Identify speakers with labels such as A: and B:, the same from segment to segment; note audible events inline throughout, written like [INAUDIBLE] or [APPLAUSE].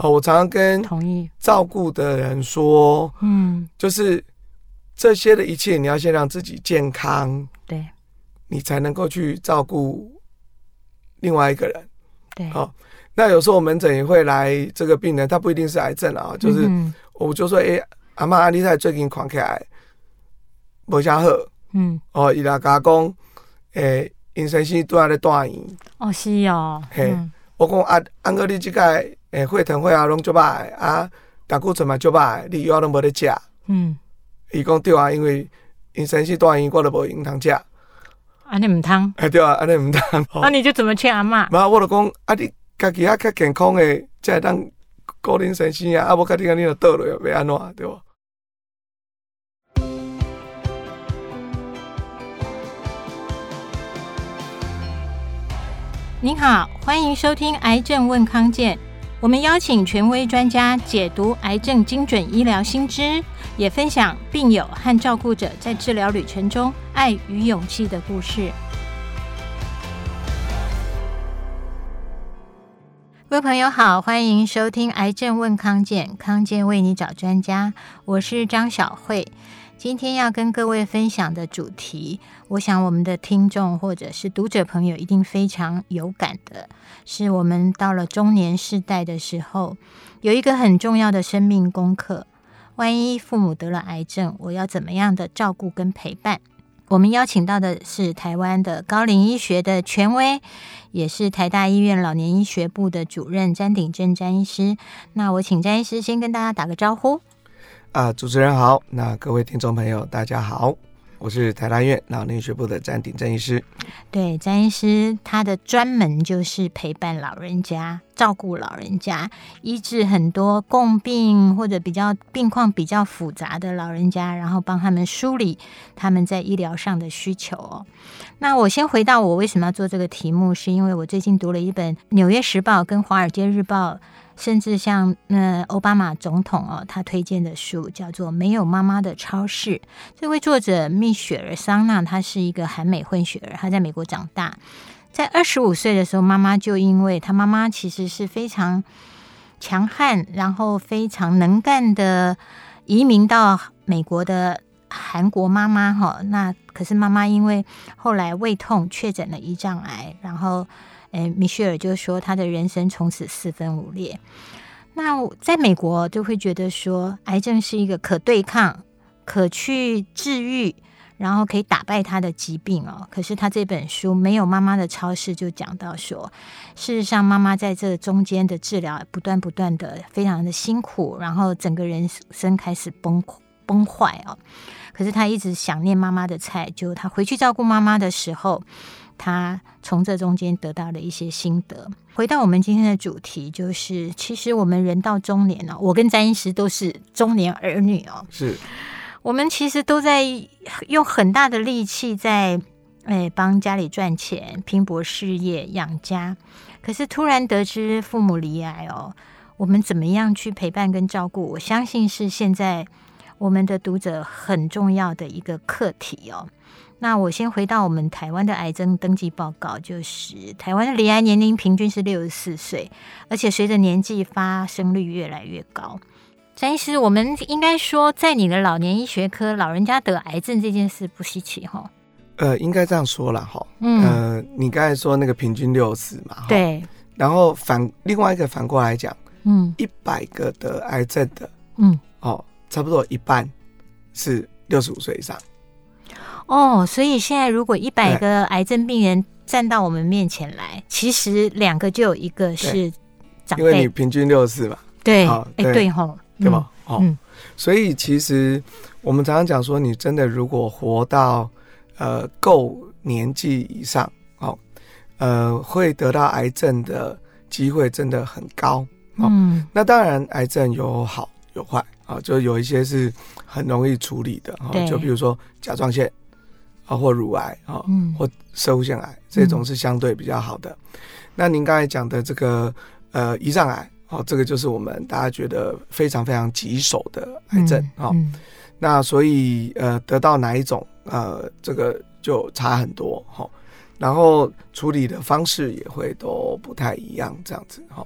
A: 好，我常常跟
B: 同意。
A: 照顾的人说，
B: 嗯，
A: 就是这些的一切，你要先让自己健康，
B: 对，
A: 你才能够去照顾另外一个人。
B: 对，
A: 好，那有时候我门诊也会来这个病人，他不一定是癌症啊，就是我就说，哎、欸，阿妈阿丽太最近狂起来，无啥好，嗯，哦，伊拉家公，诶，因先生拄仔咧住院，
B: 哦，是哦，
A: 嘿，嗯、我讲啊，按个你即个诶，血糖血压拢足歹啊，胆固醇嘛足歹，你药拢无咧食，嗯，伊讲对啊，因为因先生住院，我都无用通食。
B: 安尼毋通？
A: 哎，对啊，安尼毋通。[LAUGHS]
B: 那你就怎么劝阿嬷？[LAUGHS]
A: 妈，我就讲，啊，你家己啊较健康诶，才会当顾恁先生啊，啊，无家己安尼就倒落，要安怎，对无？
B: 您好，欢迎收听《癌症问康健》。我们邀请权威专家解读癌症精准医疗新知，也分享病友和照顾者在治疗旅程中爱与勇气的故事。各位朋友好，欢迎收听《癌症问康健》，康健为你找专家，我是张晓慧。今天要跟各位分享的主题，我想我们的听众或者是读者朋友一定非常有感的，是我们到了中年世代的时候，有一个很重要的生命功课。万一父母得了癌症，我要怎么样的照顾跟陪伴？我们邀请到的是台湾的高龄医学的权威，也是台大医院老年医学部的主任詹鼎正詹医师。那我请詹医师先跟大家打个招呼。
A: 啊，主持人好，那各位听众朋友，大家好，我是台大院老年学部的詹鼎正医师。
B: 对，詹医师他的专门就是陪伴老人家，照顾老人家，医治很多共病或者比较病况比较复杂的老人家，然后帮他们梳理他们在医疗上的需求哦。那我先回到我为什么要做这个题目，是因为我最近读了一本《纽约时报》跟《华尔街日报》。甚至像那奥巴马总统哦，他推荐的书叫做《没有妈妈的超市》。这位作者蜜雪儿桑娜，她是一个韩美混血儿，她在美国长大。在二十五岁的时候，妈妈就因为她妈妈其实是非常强悍，然后非常能干的移民到美国的韩国妈妈哈。那可是妈妈因为后来胃痛确诊了胰脏癌，然后。诶，米歇尔就说他的人生从此四分五裂。那在美国就会觉得说，癌症是一个可对抗、可去治愈，然后可以打败他的疾病哦。可是他这本书《没有妈妈的超市》就讲到说，事实上妈妈在这中间的治疗不断不断的非常的辛苦，然后整个人生开始崩崩坏哦。可是他一直想念妈妈的菜，就他回去照顾妈妈的时候。他从这中间得到了一些心得。回到我们今天的主题，就是其实我们人到中年了，我跟詹医师都是中年儿女哦。
A: 是，
B: 我们其实都在用很大的力气在哎帮家里赚钱、拼搏事业、养家。可是突然得知父母罹癌哦，我们怎么样去陪伴跟照顾？我相信是现在我们的读者很重要的一个课题哦。那我先回到我们台湾的癌症登记报告，就是台湾的罹癌年龄平均是六十四岁，而且随着年纪发生率越来越高。詹医师，我们应该说，在你的老年医学科，老人家得癌症这件事不稀奇哈？
A: 呃，应该这样说了哈。嗯，呃，你刚才说那个平均六十嘛，
B: 对。
A: 然后反另外一个反过来讲，嗯，一百个得癌症的，嗯，哦，差不多一半是六十五岁以上。
B: 哦，所以现在如果一百个癌症病人站到我们面前来，其实两个就有一个是长辈，
A: 因为你平均六十嘛。
B: 对，哎，对吼，
A: 对吧？哦，所以其实我们常常讲说，你真的如果活到呃够年纪以上，哦，呃，会得到癌症的机会真的很高。嗯，那当然，癌症有好有坏啊，就有一些是很容易处理的，哈，就比如说甲状腺。啊，或乳癌啊，嗯、或摄护腺癌，这种是相对比较好的。嗯、那您刚才讲的这个呃胰脏癌，哦，这个就是我们大家觉得非常非常棘手的癌症啊。嗯嗯、那所以呃，得到哪一种呃，这个就差很多哈。然后处理的方式也会都不太一样，这样子哈。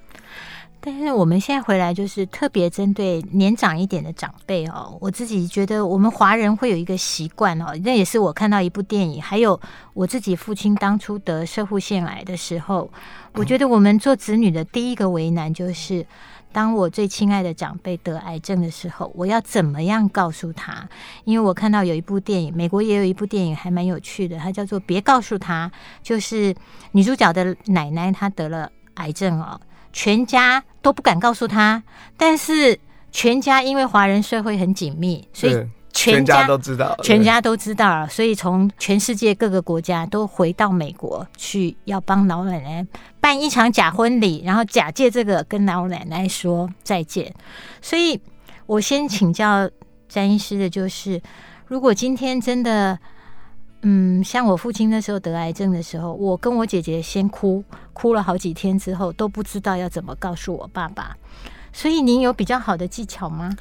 B: 但是我们现在回来，就是特别针对年长一点的长辈哦。我自己觉得，我们华人会有一个习惯哦，那也是我看到一部电影，还有我自己父亲当初得社护腺癌的时候，我觉得我们做子女的第一个为难就是，当我最亲爱的长辈得癌症的时候，我要怎么样告诉他？因为我看到有一部电影，美国也有一部电影还蛮有趣的，它叫做《别告诉他》，就是女主角的奶奶她得了癌症哦。全家都不敢告诉他，但是全家因为华人社会很紧密，所以全家，
A: 都知道，
B: 全家都知道了，所以从全世界各个国家都回到美国去，要帮老奶奶办一场假婚礼，然后假借这个跟老奶奶说再见。所以我先请教詹医师的就是，如果今天真的。嗯，像我父亲那时候得癌症的时候，我跟我姐姐先哭，哭了好几天之后都不知道要怎么告诉我爸爸。所以您有比较好的技巧吗？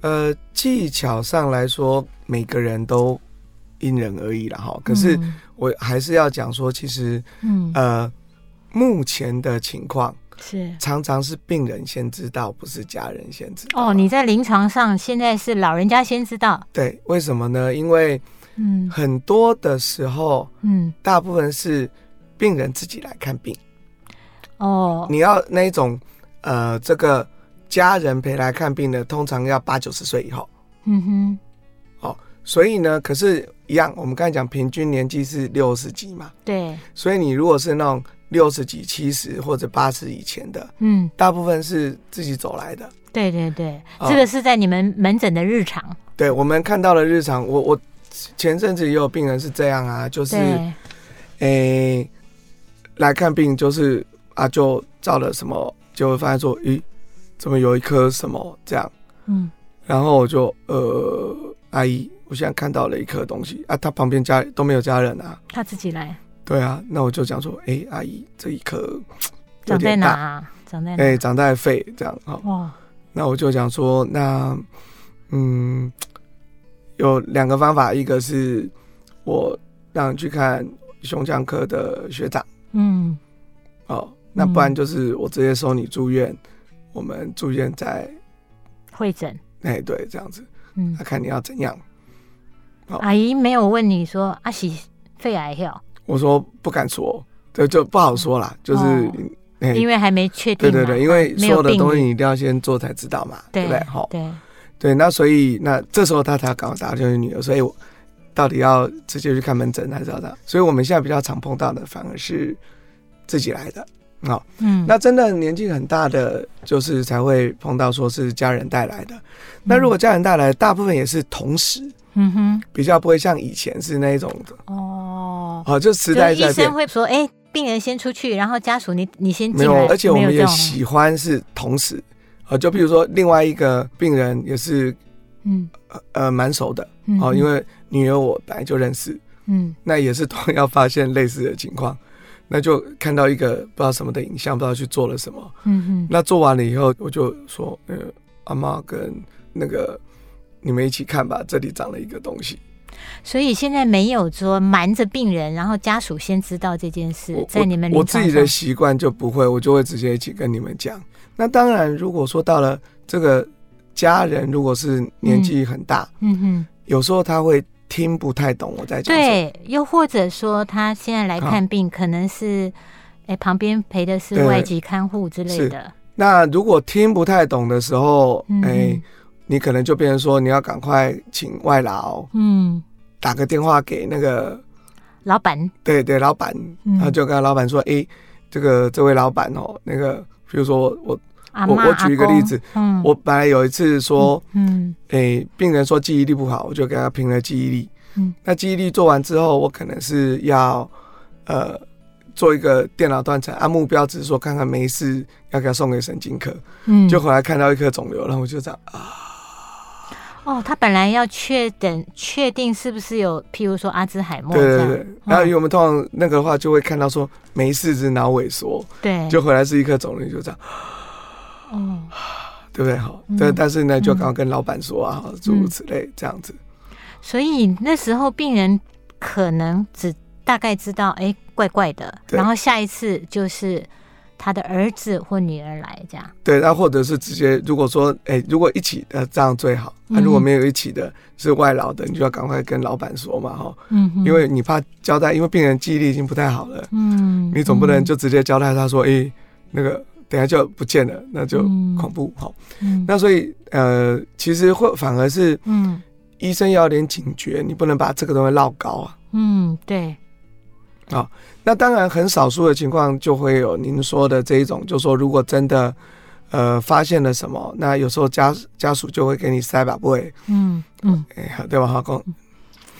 A: 呃，技巧上来说，每个人都因人而异了哈。可是我还是要讲说，其实，嗯，呃，目前的情况是常常是病人先知道，不是家人先知道。
B: 哦，你在临床上现在是老人家先知道？
A: 对，为什么呢？因为嗯，很多的时候，嗯，大部分是病人自己来看病。哦，你要那一种，呃，这个家人陪来看病的，通常要八九十岁以后。嗯哼。哦，所以呢，可是，一样，我们刚才讲平均年纪是六十几嘛。对。所以你如果是那种六十几、七十或者八十以前的，嗯，大部分是自己走来的。
B: 对对对，哦，这个是在你们门诊的日常。
A: 对，我们看到了日常，我我。前阵子也有病人是这样啊，就是，诶、欸，来看病就是啊，就照了什么，就会发现说，咦，怎么有一颗什么这样？嗯，然后我就呃，阿姨，我现在看到了一颗东西啊，他旁边家都没有家人啊，
B: 他自己来。
A: 对啊，那我就讲说，诶、欸，阿姨，这一颗
B: 长在哪、啊？长在哪？
A: 哎，长在肺这样啊。哇，那我就讲说，那嗯。有两个方法，一个是我让你去看胸腔科的学长，嗯，哦，那不然就是我直接收你住院，嗯、我们住院在
B: 会诊，
A: 哎，对，这样子，嗯，那看你要怎样。
B: 阿姨没有问你说阿喜肺癌要，
A: 我说不敢说，这就不好说啦，就是、哦。
B: 欸、因为还没确定，
A: 对对对，因为所有的东西你一定要先做才知道嘛，对，对不对？好，对。对，那所以那这时候他才要赶快打就是女儿，所以我到底要直接去看门诊还是要这样？所以我们现在比较常碰到的反而是自己来的啊。嗯，那真的年纪很大的，就是才会碰到说是家人带来的。那如果家人带来，大部分也是同时，嗯哼，比较不会像以前是那种的哦。好，就时代在变。
B: 医生会说，哎，病人先出去，然后家属你你先进来。
A: 没有，而且我们也喜欢是同时。呃，就比如说另外一个病人也是，嗯，呃，蛮熟的，哦，因为女儿我本来就认识，嗯，[LAUGHS] 那也是同样发现类似的情况，那就看到一个不知道什么的影像，不知道去做了什么，嗯哼，那做完了以后，我就说，呃，阿妈跟那个你们一起看吧，这里长了一个东西。
B: 所以现在没有说瞒着病人，然后家属先知道这件事，在你们
A: 我，我自己的习惯就不会，我就会直接一起跟你们讲。那当然，如果说到了这个家人，如果是年纪很大，嗯，嗯哼，有时候他会听不太懂我在讲。
B: 对，又或者说他现在来看病，可能是哎、欸、旁边陪的是外籍看护之类的。
A: 那如果听不太懂的时候，哎、欸，你可能就变成说你要赶快请外劳，嗯，打个电话给那个
B: 老板。
A: 对对，老板，他、嗯、就跟老板说，哎、欸，这个这位老板哦，那个比如说我我。我我举一个例子，嗯，我本来有一次说，嗯，诶、欸，病人说记忆力不好，我就给他评了记忆力，嗯，那记忆力做完之后，我可能是要，呃，做一个电脑断层，按目标只是说看看没事，要给他送给神经科，嗯，就回来看到一颗肿瘤，然后我就这样啊，
B: 哦，他本来要确诊确定是不是有，譬如说阿兹海默，
A: 对对对，然后因为我们通常那个的话就会看到说没事，是脑萎缩，对，就回来是一颗肿瘤，就这样。哦，[SIGHS] 对不对？好，对、嗯，但是呢，就刚刚跟老板说啊，诸、嗯、如此类这样子。
B: 所以那时候病人可能只大概知道，哎，怪怪的。然后下一次就是他的儿子或女儿来这样。
A: 对，那或者是直接，如果说，哎、欸，如果一起的这样最好。那、啊、如果没有一起的，是外劳的，你就要赶快跟老板说嘛，哈。嗯。因为你怕交代，因为病人记忆力已经不太好了。嗯。你总不能就直接交代他说，哎、欸，那个等下就不见了，那就恐怖哈。嗯。那所以，呃，其实会反而是，嗯，医生要有点警觉，你不能把这个东西绕高啊。
B: 嗯，对。
A: 好、哦，那当然很少数的情况就会有您说的这一种，就是说如果真的呃发现了什么，那有时候家家属就会给你塞把位，嗯嗯，哎，对吧？哈，公，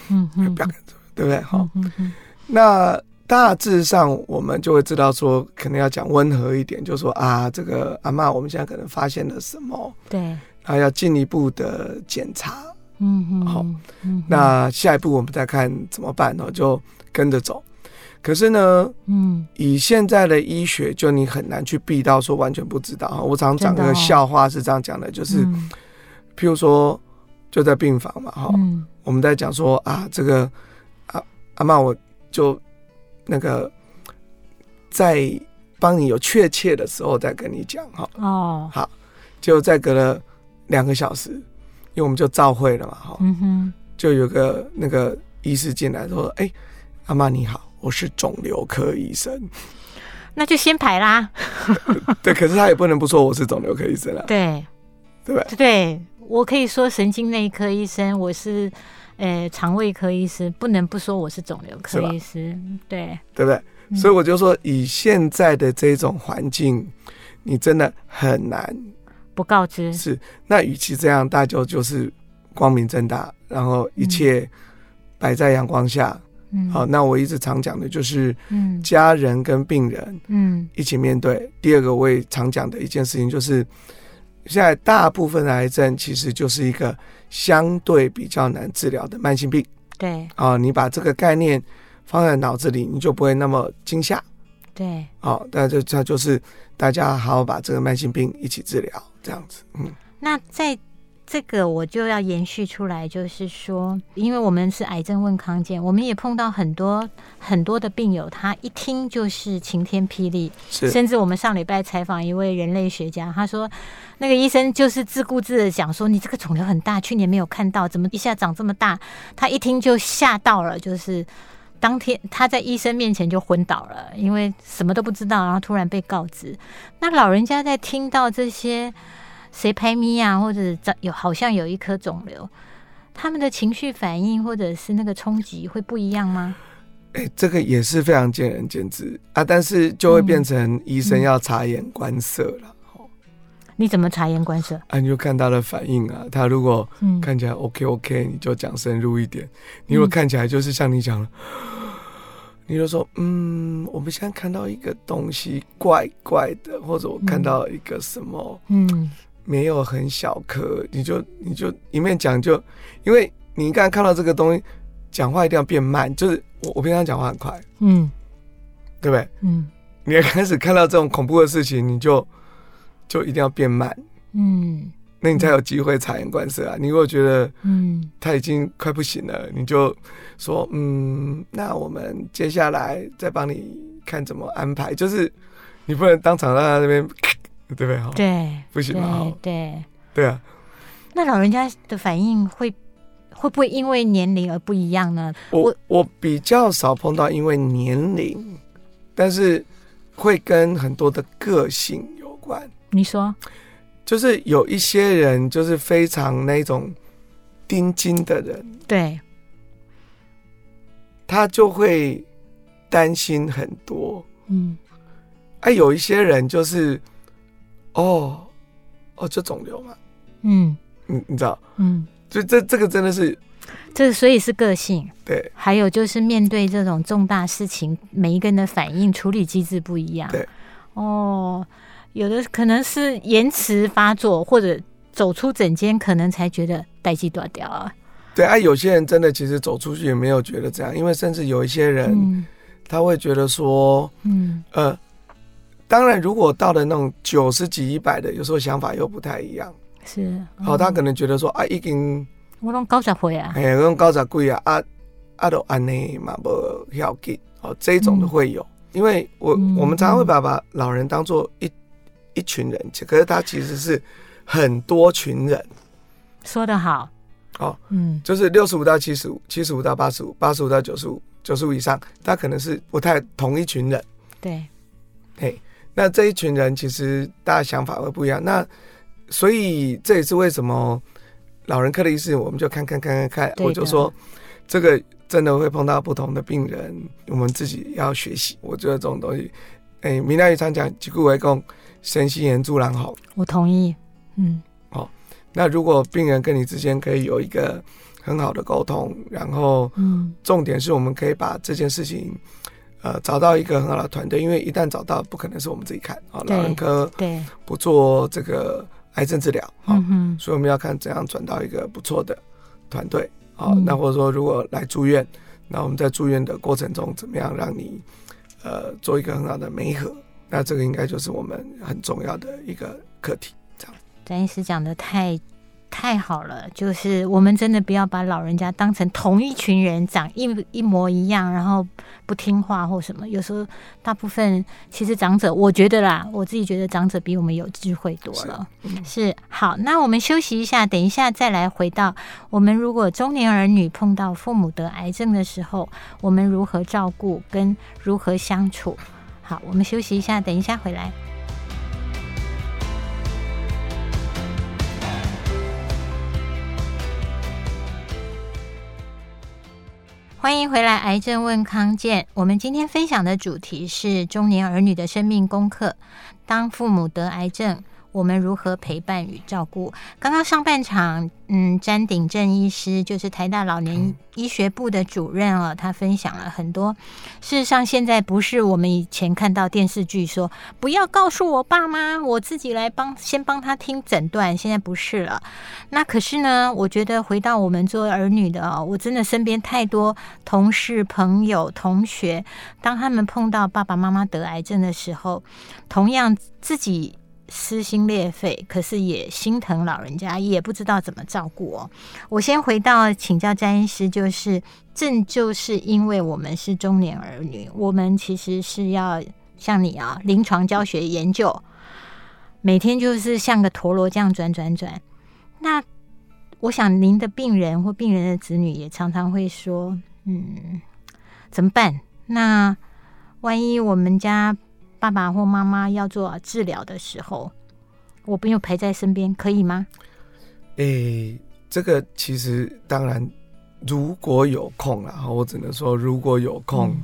A: 嗯嗯，不要对不对？好，嗯嗯，那大致上我们就会知道说，可能要讲温和一点，就是说啊，这个阿嬷，我们现在可能发现了什么？
B: 对，
A: 然后要进一步的检查，嗯嗯，好，那下一步我们再看怎么办呢？就跟着走。可是呢，嗯，以现在的医学，就你很难去避到说完全不知道。我常讲个笑话是这样讲的，就是，譬如说就在病房嘛，哈，我们在讲说啊，这个阿阿妈，我就那个在帮你有确切的时候再跟你讲，哈，哦，好，就再隔了两个小时，因为我们就照会了嘛，哈，嗯哼，就有个那个医师进来说，哎，阿妈你好。我是肿瘤科医生，
B: 那就先排啦。[LAUGHS]
A: 对，可是他也不能不说我是肿瘤科医生啊。
B: 对，
A: 对不对？
B: 对，我可以说神经内科医生，我是呃肠胃科医师，不能不说我是肿瘤科医师。对，
A: 对不对？嗯、所以我就说，以现在的这种环境，你真的很难
B: 不告知。
A: 是，那与其这样，大家就是光明正大，然后一切摆在阳光下。嗯嗯，好，那我一直常讲的就是，嗯，家人跟病人，嗯，一起面对。嗯、第二个，我也常讲的一件事情就是，现在大部分的癌症其实就是一个相对比较难治疗的慢性病。
B: 对，
A: 啊，你把这个概念放在脑子里，你就不会那么惊吓。
B: 对，
A: 好，那就这就是大家好好把这个慢性病一起治疗，这样子。嗯，
B: 那在。这个我就要延续出来，就是说，因为我们是癌症问康健，我们也碰到很多很多的病友，他一听就是晴天霹雳，甚至我们上礼拜采访一位人类学家，他说那个医生就是自顾自的讲说，你这个肿瘤很大，去年没有看到，怎么一下长这么大？他一听就吓到了，就是当天他在医生面前就昏倒了，因为什么都不知道，然后突然被告知。那老人家在听到这些。谁拍咪呀？或者有好像有一颗肿瘤，他们的情绪反应或者是那个冲击会不一样吗？
A: 哎、欸，这个也是非常见仁见智啊，但是就会变成医生要察言观色了。
B: 你怎么察言观色？
A: 啊，你就看他的反应啊。他如果看起来 OK OK，你就讲深入一点；你如果看起来就是像你讲的，嗯、你就说嗯，我们现在看到一个东西怪怪的，或者我看到一个什么嗯。嗯没有很小颗，你就你就一面讲就，因为你刚刚看到这个东西，讲话一定要变慢。就是我我平常讲话很快，嗯，对不对？嗯，你要开始看到这种恐怖的事情，你就就一定要变慢，嗯，那你才有机会察言观色啊。你如果觉得嗯他已经快不行了，你就说嗯，那我们接下来再帮你看怎么安排，就是你不能当场让他那边。对不对？
B: 对，
A: 不行
B: 对对
A: 对啊。
B: 那老人家的反应会会不会因为年龄而不一样呢？
A: 我我，我比较少碰到因为年龄，但是会跟很多的个性有关。
B: 你说，
A: 就是有一些人就是非常那种钉金的人，
B: 对，
A: 他就会担心很多。嗯，哎、啊，有一些人就是。哦，哦，就肿瘤嘛，嗯，你你知道，嗯，就这这个真的是，
B: 这所以是个性，
A: 对，
B: 还有就是面对这种重大事情，每一个人的反应处理机制不一样，
A: 对，
B: 哦，有的可能是延迟发作，或者走出诊间可能才觉得代志大条啊，
A: 对啊，有些人真的其实走出去也没有觉得这样，因为甚至有一些人，嗯，他会觉得说，嗯，呃。当然，如果到了那种九十几、一百的，有时候想法又不太一样。
B: 是，
A: 哦，他可能觉得说啊，已经
B: 我拢九十岁啊，
A: 哎，我拢九十几啊，啊，啊都安尼嘛，不要紧。哦，这种的会有。因为我、嗯、我们常常会把把老人当做一一群人，可是他其实是很多群人。
B: 说得好，
A: 哦，嗯，就是六十五到七十五，七十五到八十五，八十五到九十五，九十五以上，他可能是不太同一群人。
B: 对，
A: 嘿，那这一群人其实大家想法会不一样。那所以这也是为什么老人科的医师，我们就看看看看看，我就说这个真的会碰到不同的病人，我们自己要学习。我觉得这种东西，哎，闽南语常讲“击鼓为攻，身心言助然好”，
B: 我同意。嗯，
A: 好。那如果病人跟你之间可以有一个很好的沟通，然后，嗯，重点是我们可以把这件事情，呃，找到一个很好的团队，因为一旦找到，不可能是我们自己看啊，老人科对不做这个癌症治疗，嗯，所以我们要看怎样转到一个不错的团队啊。那或者说，如果来住院，那我们在住院的过程中，怎么样让你呃做一个很好的媒合？那这个应该就是我们很重要的一个课题。
B: 张医师讲的太太好了，就是我们真的不要把老人家当成同一群人，长一一模一样，然后不听话或什么。有时候大部分其实长者，我觉得啦，我自己觉得长者比我们有智慧多了。是，是好，那我们休息一下，等一下再来回到我们如果中年儿女碰到父母得癌症的时候，我们如何照顾跟如何相处。好，我们休息一下，等一下回来。欢迎回来，《癌症问康健》。我们今天分享的主题是中年儿女的生命功课。当父母得癌症，我们如何陪伴与照顾？刚刚上半场，嗯，詹鼎正医师就是台大老年医学部的主任哦，他分享了很多。事实上，现在不是我们以前看到电视剧说不要告诉我爸妈，我自己来帮先帮他听诊断。现在不是了。那可是呢，我觉得回到我们做儿女的哦，我真的身边太多同事、朋友、同学，当他们碰到爸爸妈妈得癌症的时候，同样自己。撕心裂肺，可是也心疼老人家，也不知道怎么照顾哦。我先回到请教詹医师，就是正就是因为我们是中年儿女，我们其实是要像你啊，临床教学研究，每天就是像个陀螺这样转转转。那我想您的病人或病人的子女也常常会说，嗯，怎么办？那万一我们家。爸爸或妈妈要做治疗的时候，我不用陪在身边，可以吗？
A: 诶、欸，这个其实当然，如果有空啊，我只能说如果有空，嗯、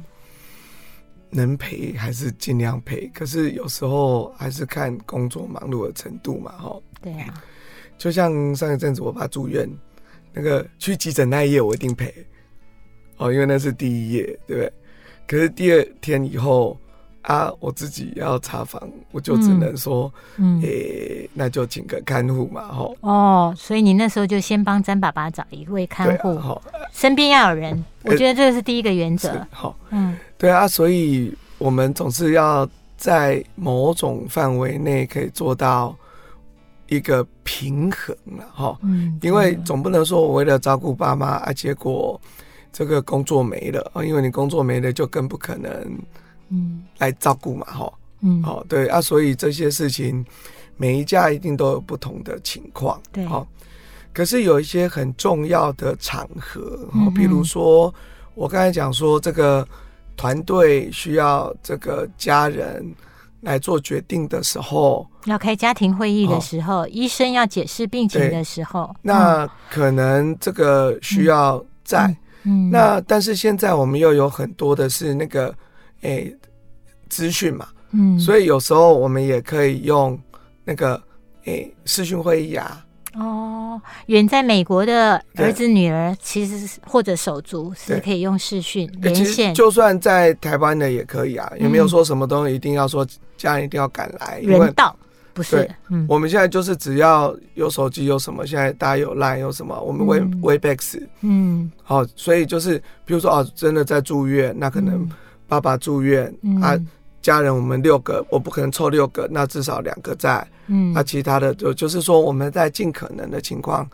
A: 能陪还是尽量陪。可是有时候还是看工作忙碌的程度嘛，哈。
B: 对啊，
A: 就像上一阵子我爸住院，那个去急诊那一夜我一定陪，哦，因为那是第一夜，对不对？可是第二天以后。啊，我自己要查房，我就只能说，嗯，诶、欸，那就请个看护嘛，吼。
B: 哦，所以你那时候就先帮詹爸爸找一位看护，好、啊，身边要有人，我觉得这个是第一个原则。好，嗯，
A: 对啊，所以我们总是要在某种范围内可以做到一个平衡了，哈，嗯，因为总不能说我为了照顾爸妈啊，结果这个工作没了啊，因为你工作没了，就更不可能。嗯，来照顾嘛，哈，嗯，哦，对啊，所以这些事情，每一家一定都有不同的情况，
B: 对，哦，
A: 可是有一些很重要的场合，哦，比如说我刚才讲说，这个团队需要这个家人来做决定的时候，
B: 要开家庭会议的时候，哦，医生要解释病情的时候，
A: 那可能这个需要在，嗯，那但是现在我们又有很多的是那个。诶，资讯嘛，嗯，所以有时候我们也可以用那个诶视讯会议啊。
B: 哦，远在美国的儿子女儿，其实是或者手足是可以用视讯连线。
A: 就算在台湾的也可以啊，也没有说什么东西一定要说家人一定要赶来。
B: 人到不是，
A: 嗯，我们现在就是只要有手机有什么，现在大家有 Line 有什么，我们 Web Webex，嗯，好，所以就是比如说哦，真的在住院，那可能。爸爸住院，嗯、啊，家人我们六个，我不可能凑六个，那至少两个在，嗯，那、啊、其他的就就是说，我们在尽可能的情况，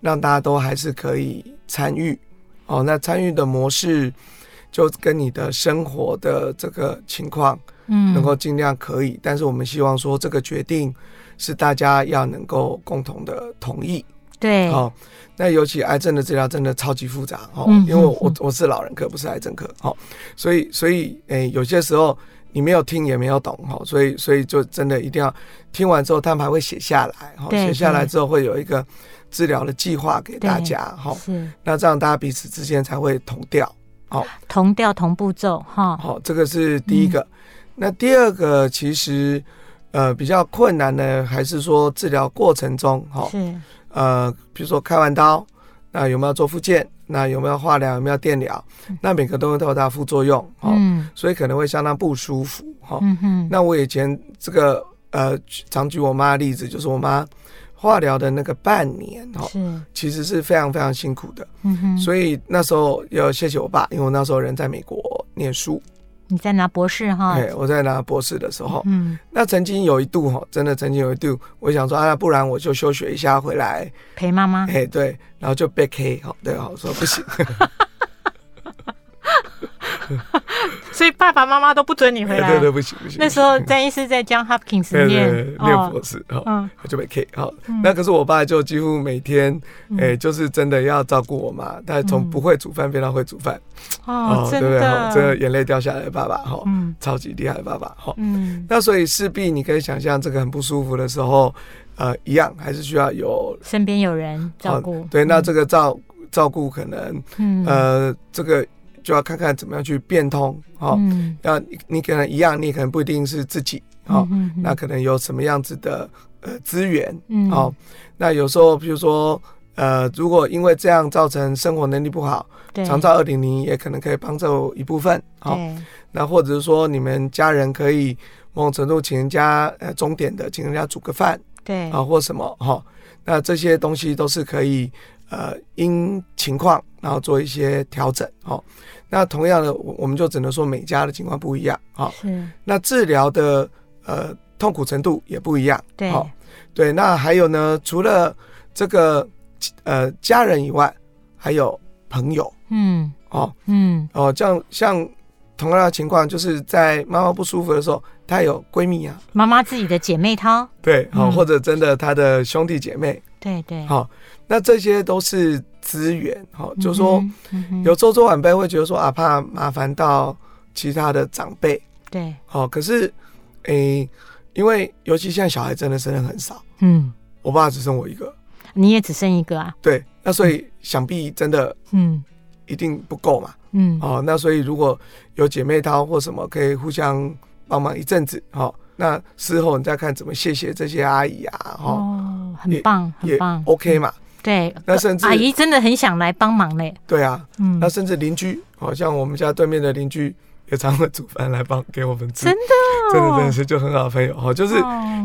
A: 让大家都还是可以参与，哦，那参与的模式就跟你的生活的这个情况，嗯，能够尽量可以，嗯、但是我们希望说这个决定是大家要能够共同的同意。对，那尤其癌症的治疗真的超级复杂哦，嗯、因为我我我是老人科，不是癌症科，所以所以诶、欸，有些时候你没有听也没有懂哈、哦，所以所以就真的一定要听完之后，他们还会写下来，哈、哦，写下来之后会有一个治疗的计划给大家，哈、哦，是，那这样大家彼此之间才会同调，
B: 同调同步骤，哈，
A: 好，这个是第一个，嗯、那第二个其实呃比较困难的还是说治疗过程中，哈、哦，是。呃，比如说开完刀，那有没有做复健？那有没有化疗？有没有电疗？嗯、那每个都会有它副作用，哦，嗯、所以可能会相当不舒服，哈、哦。嗯、那我以前这个呃，常举我妈的例子，就是我妈化疗的那个半年，哈、哦，其实是非常非常辛苦的。嗯哼。所以那时候要谢谢我爸，因为我那时候人在美国念书。
B: 你在拿博士哈？
A: 对，我在拿博士的时候，嗯，那曾经有一度哈，真的曾经有一度，我想说啊，不然我就休学一下回来
B: 陪妈妈。
A: 哎，对，然后就被 K 哈，对，我说不行。[LAUGHS] [LAUGHS]
B: 所以爸爸妈妈都不准你回来，
A: 对对，不行不行。
B: 那时候詹医师在 John Hopkins 念
A: 念博士，嗯，就被 K 好。那可是我爸就几乎每天，哎，就是真的要照顾我妈，但从不会煮饭变到会煮饭，
B: 哦，对不对？
A: 真的眼泪掉下来的爸爸，哈，超级厉害的爸爸，哈，嗯。那所以势必你可以想象，这个很不舒服的时候，呃，一样还是需要有
B: 身边有人照顾。
A: 对，那这个照照顾可能，呃，这个。就要看看怎么样去变通，哦，那你你可能一样，你可能不一定是自己，哦，嗯那可能有什么样子的呃资源，嗯。哦，那有时候比如说呃，如果因为这样造成生活能力不好，长照二点零也可能可以帮助一部分，哦，那或者是说你们家人可以某种程度请人家呃钟点的，请人家煮个饭，对，啊或什么哈，那这些东西都是可以。呃，因情况然后做一些调整，哦，那同样的，我我们就只能说每家的情况不一样，哦，是。那治疗的呃痛苦程度也不一样，对，哦，对。那还有呢，除了这个呃家人以外，还有朋友，嗯，哦，嗯，哦，这样像同样的情况，就是在妈妈不舒服的时候，她有闺蜜啊，
B: 妈妈自己的姐妹淘，
A: 对，好，或者真的她的兄弟姐妹，
B: 对对，
A: 好。那这些都是资源，哈，就是说，有周周晚辈会觉得说啊，怕麻烦到其他的长辈，对，好，可是，诶、欸，因为尤其现在小孩真的生的很少，嗯，我爸只剩我一个，
B: 你也只剩一个啊？
A: 对，那所以想必真的，嗯，一定不够嘛，嗯，哦，那所以如果有姐妹淘或什么，可以互相帮忙一阵子，好，那事后你再看怎么谢谢这些阿姨啊，
B: 哦，很棒，很棒
A: ，OK 嘛。
B: 对，那甚至阿姨真的很想来帮忙嘞。
A: 对啊，嗯，那甚至邻居，好像我们家对面的邻居也常会煮饭来帮给我们吃。真的，真的真的是就很好的朋友哈，就是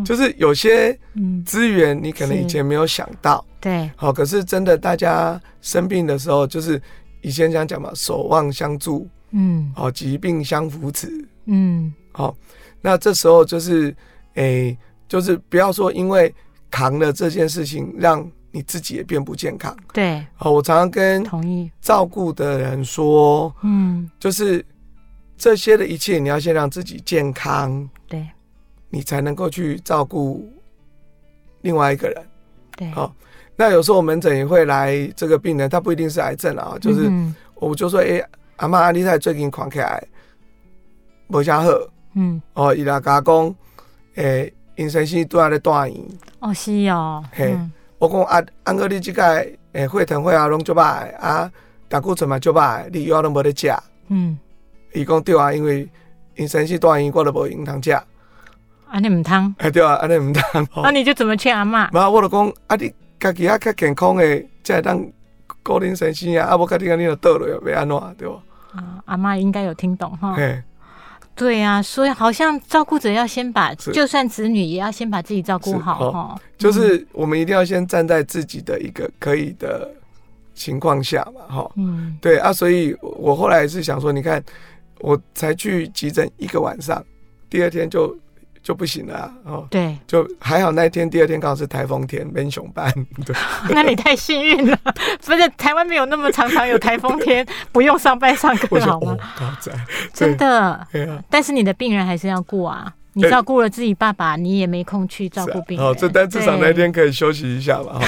A: 就是有些资源你可能以前没有想到，对，好，可是真的大家生病的时候，就是以前想讲嘛，守望相助，嗯，好，疾病相扶持，嗯，好，那这时候就是，诶，就是不要说因为扛了这件事情让。你自己也变不健康，对，哦，我常常跟同意。照顾的人说，嗯，就是这些的一切，你要先让自己健康，对，你才能够去照顾另外一个人，对，好，那有时候我门诊也会来这个病人，他不一定是癌症啊，就是我就说，哎，阿妈阿丽在最近狂起来，无啥好，嗯，哦，伊拉加工，诶，因生是都在咧大医，哦，是哦，嘿。我讲啊，安哥你即个诶，血糖血压拢足歹啊，胆固醇嘛足歹，你药拢无咧食。嗯，伊讲对啊，因为因先生是大医，我都无用通食。
B: 安尼毋通？
A: 哎，对啊，安尼毋通。[LAUGHS]
B: 那你就怎么劝阿嬷？[LAUGHS]
A: 妈，我就讲啊，你家己啊较健康诶，才会当顾恁先生啊，啊，无家己安尼就倒落要安怎对无？
B: 啊，阿嬷应该有听懂哈。对呀、啊，所以好像照顾者要先把，就算子女也要先把自己照顾好哈。哦、
A: 就是我们一定要先站在自己的一个可以的情况下嘛，哈。嗯，对啊，所以我后来是想说，你看，我才去急诊一个晚上，第二天就就不行了啊！哦，
B: 对，
A: 就还好那一天，第二天刚好是台风天，没熊班。[LAUGHS] 对，[LAUGHS]
B: 那你太幸运了。[LAUGHS] 不是台湾没有那么常常有台风天，不用上班上课好吗？
A: 哦、
B: 真的。但是你的病人还是要顾啊。你照顾了自己爸爸，你也没空去照顾病人。哦、啊，
A: 这但至少那天可以休息一下吧。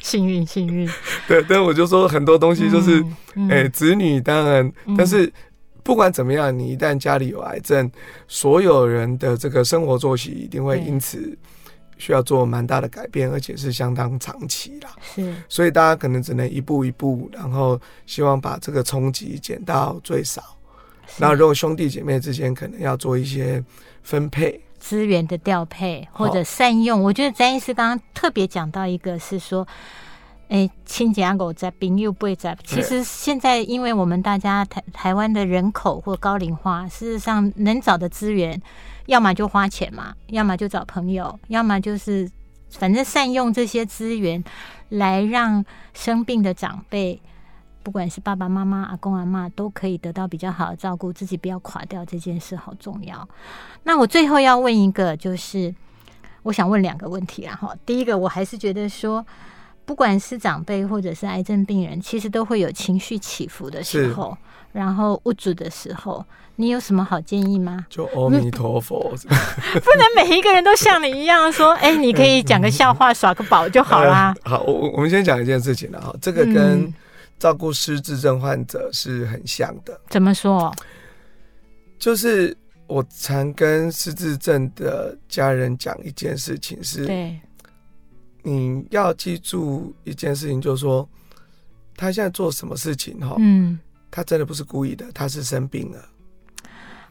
B: 幸运，幸运。
A: 对，但我就说很多东西就是，哎、嗯嗯欸，子女当然，但是。不管怎么样，你一旦家里有癌症，所有人的这个生活作息一定会因此需要做蛮大的改变，而且是相当长期啦。是，所以大家可能只能一步一步，然后希望把这个冲击减到最少。那如果兄弟姐妹之间可能要做一些分配
B: 资源的调配或者善用，我觉得詹医师刚刚特别讲到一个是说。哎，亲家狗在，朋友不会在。其实现在，因为我们大家台台湾的人口或高龄化，事实上能找的资源，要么就花钱嘛，要么就找朋友，要么就是反正善用这些资源，来让生病的长辈，不管是爸爸妈妈、阿公阿妈，都可以得到比较好的照顾，自己不要垮掉。这件事好重要。那我最后要问一个，就是我想问两个问题啊。哈，第一个，我还是觉得说。不管是长辈或者是癌症病人，其实都会有情绪起伏的时候，然后无助的时候，你有什么好建议吗？
A: 就阿弥陀佛，
B: 不能每一个人都像你一样说，哎、欸，你可以讲个笑话，耍个宝就好啦。[LAUGHS]
A: 好，我我们先讲一件事情了哈，这个跟照顾失智症患者是很像的。嗯、
B: 怎么说？
A: 就是我常跟失智症的家人讲一件事情是，对。你要记住一件事情，就是说，他现在做什么事情哈，嗯，他真的不是故意的，他是生病了。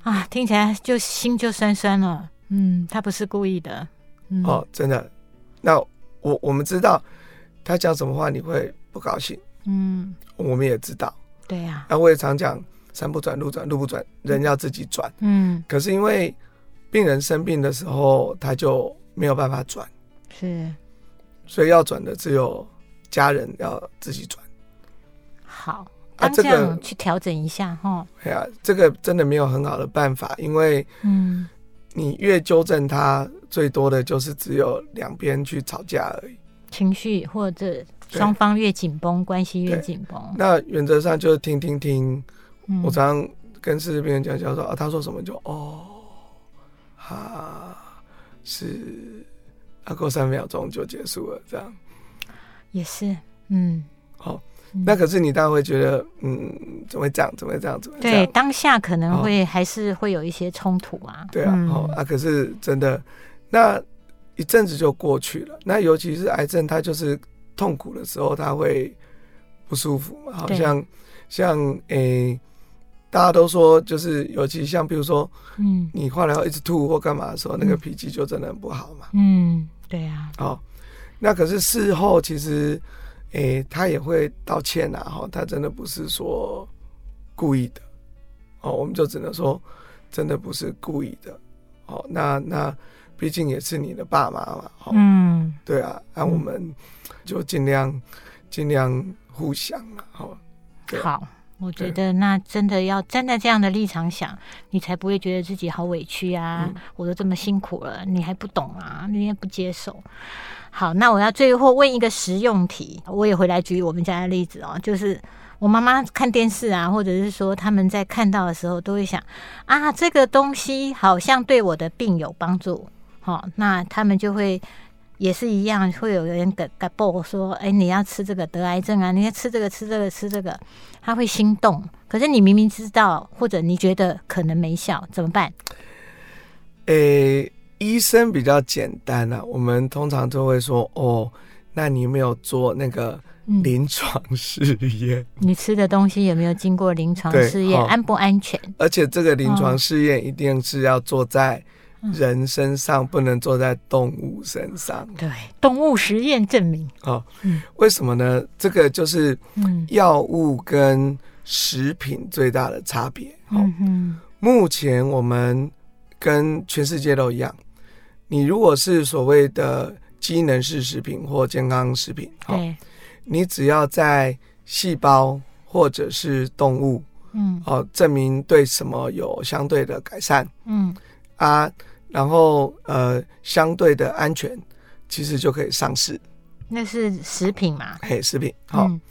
B: 啊，听起来就心就酸酸了。嗯，他不是故意的。嗯、
A: 哦，真的。那我我们知道他讲什么话你会不高兴。嗯，我们也知道。
B: 对呀、啊。
A: 那我也常讲，山不转路转，路不转人要自己转。嗯。可是因为病人生病的时候，他就没有办法转。
B: 是。
A: 所以要转的只有家人要自己转。
B: 好，啊这样去调整一下哈。
A: 哎呀，这个真的没有很好的办法，因为嗯，你越纠正他，最多的就是只有两边去吵架而已。
B: 情绪或者双方越紧绷，关系越紧绷。
A: 那原则上就是听听听。嗯、我常常跟失智病人讲叫说啊，他说什么就哦，啊是。啊，过三秒钟就结束了，这样
B: 也是，嗯，
A: 好、哦，那可是你当然会觉得，嗯，怎么会这样？怎么会这样？怎么
B: 对？当下可能会、哦、还是会有一些冲突啊。
A: 对啊，嗯、哦啊，可是真的，那一阵子就过去了。那尤其是癌症，它就是痛苦的时候，它会不舒服嘛。好像像诶。欸大家都说，就是尤其像比如说，嗯，你化疗一直吐或干嘛的时候，嗯、那个脾气就真的很不好嘛。
B: 嗯，对呀、啊。
A: 哦，那可是事后其实，诶、欸，他也会道歉呐。哈，他真的不是说故意的。哦，我们就只能说，真的不是故意的。哦，那那毕竟也是你的爸妈嘛。哦、嗯，对啊，那我们就尽量尽量互相了。哦，
B: 好。我觉得那真的要站在这样的立场想，你才不会觉得自己好委屈啊！嗯、我都这么辛苦了，你还不懂啊？你也不接受。好，那我要最后问一个实用题，我也回来举我们家的例子哦，就是我妈妈看电视啊，或者是说他们在看到的时候，都会想啊，这个东西好像对我的病有帮助，好、哦，那他们就会。也是一样，会有人给给报说：“哎，你要吃这个得癌症啊！你要吃这个，吃这个，吃这个。”他会心动。可是你明明知道，或者你觉得可能没效，怎么办？
A: 诶，医生比较简单啊。我们通常都会说：“哦，那你有没有做那个临床试验？
B: 你吃的东西有没有经过临床试验？安不安全？
A: 而且这个临床试验一定是要做在。”人身上不能做在动物身上，
B: 对，动物实验证明。
A: 哦，嗯，为什么呢？这个就是药物跟食品最大的差别。目前我们跟全世界都一样，你如果是所谓的机能式食品或健康食品，对，你只要在细胞或者是动物，嗯，哦，证明对什么有相对的改善，嗯。啊。然后呃相对的安全，其实就可以上市。
B: 那是食品嘛？
A: 嘿，食品好。嗯、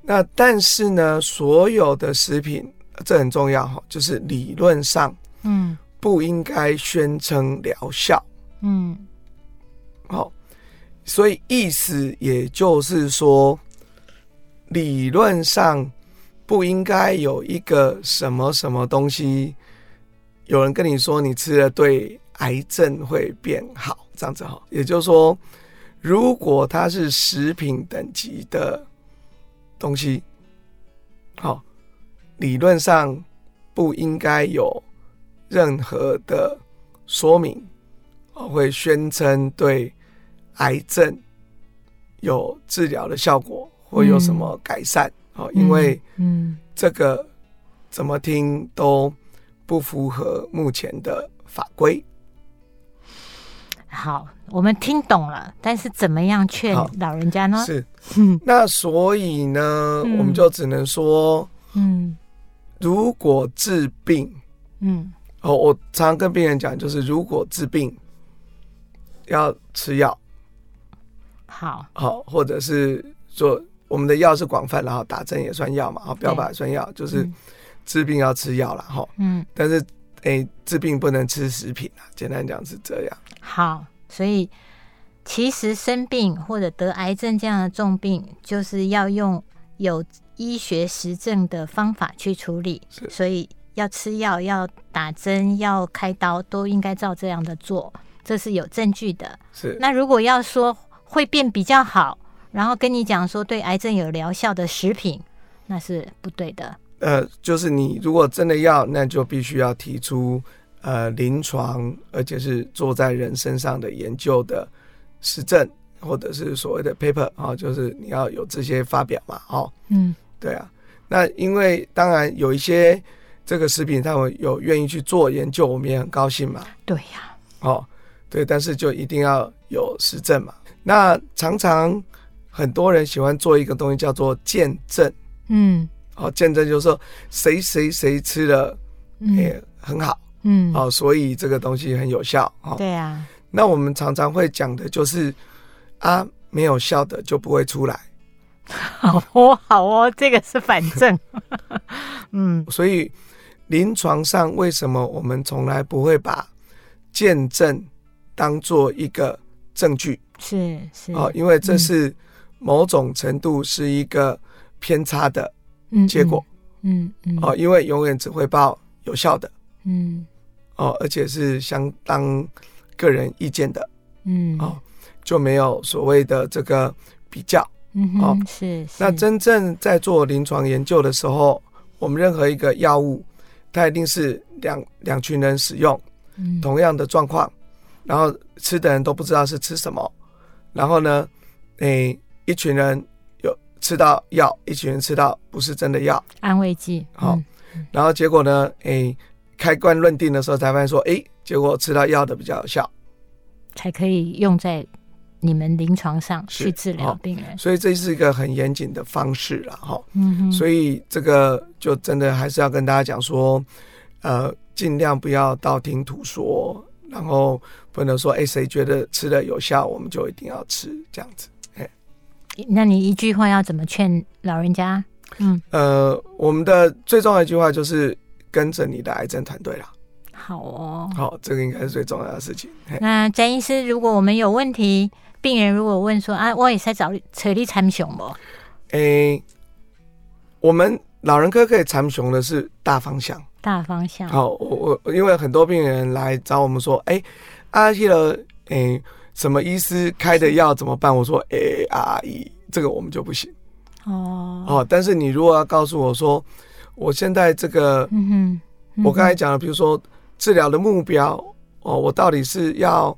A: 那但是呢，所有的食品这很重要哈，就是理论上，嗯，不应该宣称疗效。嗯，好，所以意思也就是说，理论上不应该有一个什么什么东西，有人跟你说你吃了对癌症会变好，这样子哈，也就是说。如果它是食品等级的东西，好，理论上不应该有任何的说明，会宣称对癌症有治疗的效果或有什么改善，哦，因为嗯，这个怎么听都不符合目前的法规。
B: 好，我们听懂了，但是怎么样劝老人家呢？
A: 是，[LAUGHS] 那所以呢，嗯、我们就只能说，嗯，如果治病，嗯，哦，我常常跟病人讲，就是如果治病要吃药，
B: 好，
A: 好，或者是说我们的药是广泛，然后打针也算药嘛，哦，标靶也算药，就是治病要吃药了，哈，嗯，但是。哎，治病不能吃食品啊！简单讲是这样。
B: 好，所以其实生病或者得癌症这样的重病，就是要用有医学实证的方法去处理。是所以要吃药、要打针、要开刀，都应该照这样的做，这是有证据的。
A: 是。
B: 那如果要说会变比较好，然后跟你讲说对癌症有疗效的食品，那是不对的。
A: 呃，就是你如果真的要，那就必须要提出呃临床，而且是做在人身上的研究的实证，或者是所谓的 paper 啊、哦，就是你要有这些发表嘛，哦，嗯，对啊。那因为当然有一些这个食品，他们有愿意去做研究，我们也很高兴嘛。
B: 对呀、
A: 啊，哦，对，但是就一定要有实证嘛。那常常很多人喜欢做一个东西叫做见证，嗯。哦，见证就是说谁谁谁吃了也很好，嗯，哦，所以这个东西很有效，哦，
B: 对啊。
A: 那我们常常会讲的就是啊，没有效的就不会出来。[LAUGHS]
B: 好哦，好哦，这个是反正。[LAUGHS] 嗯，
A: 所以临床上为什么我们从来不会把见证当做一个证据？
B: 是是
A: 哦，因为这是某种程度是一个偏差的。结果，嗯嗯，哦，因为永远只会报有效的，嗯，哦，而且是相当个人意见的，嗯，哦，就没有所谓的这个比较，嗯，哦，
B: 是。
A: 那真正在做临床研究的时候，我们任何一个药物，它一定是两两群人使用，同样的状况，然后吃的人都不知道是吃什么，然后呢，诶，一群人。吃到药，一群人吃到不是真的药，
B: 安慰剂。好，
A: 嗯、然后结果呢？诶、欸，开棺论定的时候才发现说，诶、欸，结果吃到药的比较有效，
B: 才可以用在你们临床上去治疗病人。
A: 所以这是一个很严谨的方式了，哈。嗯哼。所以这个就真的还是要跟大家讲说，呃，尽量不要道听途说，然后不能说，诶、欸，谁觉得吃了有效，我们就一定要吃这样子。
B: 那你一句话要怎么劝老人家？嗯，
A: 呃，我们的最重要的一句话就是跟着你的癌症团队啦。
B: 好哦，
A: 好，这个应该是最重要的事情。
B: 那詹医师，如果我们有问题，病人如果问说啊，我也在找扯力参雄不？
A: 诶，我们老人科可以参雄的是大方向。
B: 大方向。
A: 好，我我因为很多病人来找我们说，哎，阿希了，诶。什么医师开的药怎么办？我说 A R E，这个我们就不行。哦。哦，但是你如果要告诉我说，我现在这个，嗯哼，嗯我刚才讲了，比如说治疗的目标，哦，我到底是要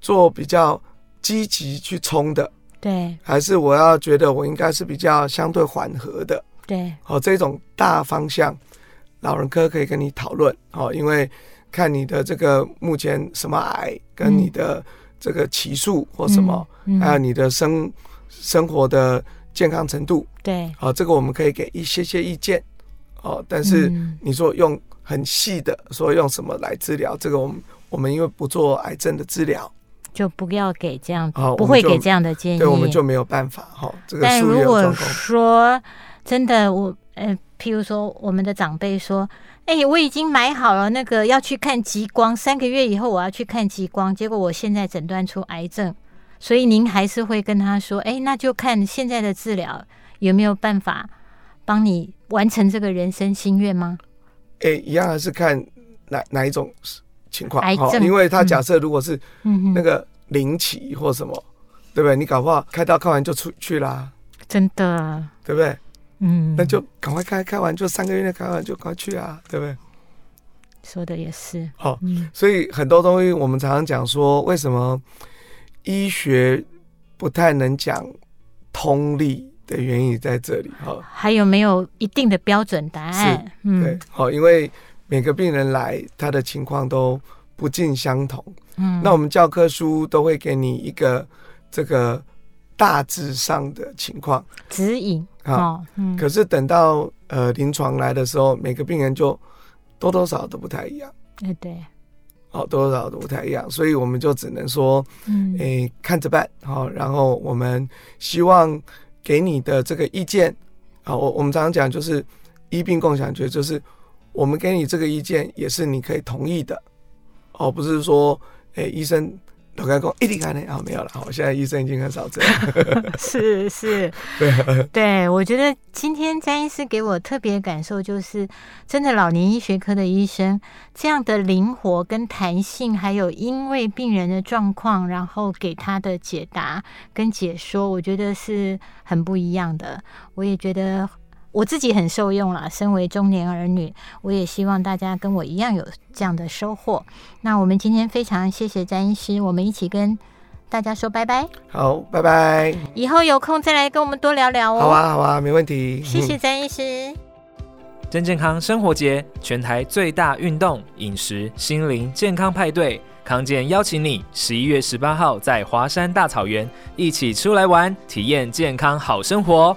A: 做比较积极去冲的，
B: 对，
A: 还是我要觉得我应该是比较相对缓和的，
B: 对，
A: 哦，这种大方向，老人科可以跟你讨论，哦，因为看你的这个目前什么癌跟你的、嗯。这个起诉或什么，嗯嗯、还有你的生生活的健康程度，
B: 对，
A: 好、哦，这个我们可以给一些些意见，哦，但是你说用很细的说用什么来治疗，这个我们我们因为不做癌症的治疗，
B: 就不要给这样，
A: 哦
B: 不会给这样的建议。
A: 对，我们就没有办法哈、哦。这个
B: 但如果说真的，我呃，譬如说我们的长辈说，哎、欸，我已经买好了那个要去看极光，三个月以后我要去看极光，结果我现在诊断出癌症，所以您还是会跟他说，哎、欸，那就看现在的治疗有没有办法帮你完成这个人生心愿吗？
A: 哎、欸，一样还是看哪哪一种情况，
B: 癌症，
A: 因为他假设如果是那个零期或什么，嗯、对不对？你搞不好开刀看完就出去啦，
B: 真的，
A: 对不对？
B: 嗯，
A: 那就赶快开，开完就三个月内开完就赶快去啊，对不对？
B: 说的也是。
A: 好，所以很多东西我们常常讲说，为什么医学不太能讲通例的原因在这里哈。
B: 还有没有一定的标准答案？
A: 嗯，对，好，因为每个病人来他的情况都不尽相同。嗯，那我们教科书都会给你一个这个。大致上的情况
B: 指引
A: 啊，哦嗯、可是等到呃临床来的时候，每个病人就多多少少都不太一样。
B: 哎对，
A: 哦，多多少少都不太一样，所以我们就只能说，嗯，哎、欸，看着办。好、哦，然后我们希望给你的这个意见，啊、哦，我我们常常讲就是医病共享决，就是我们给你这个意见也是你可以同意的，哦，不是说，哎、欸，医生。老开工一定看呢啊，没有了。好，现在医生已经很少这样。[LAUGHS]
B: 是是，对对，我觉得今天詹医师给我特别感受就是，真的老年医学科的医生这样的灵活跟弹性，还有因为病人的状况，然后给他的解答跟解说，我觉得是很不一样的。我也觉得。我自己很受用了，身为中年儿女，我也希望大家跟我一样有这样的收获。那我们今天非常谢谢詹医师，我们一起跟大家说拜拜。
A: 好，拜拜。
B: 以后有空再来跟我们多聊聊哦。
A: 好啊，好啊，没问题。
B: 谢谢詹医师。
C: 真健康生活节，全台最大运动、饮食、心灵健康派对，康健邀请你十一月十八号在华山大草原一起出来玩，体验健康好生活。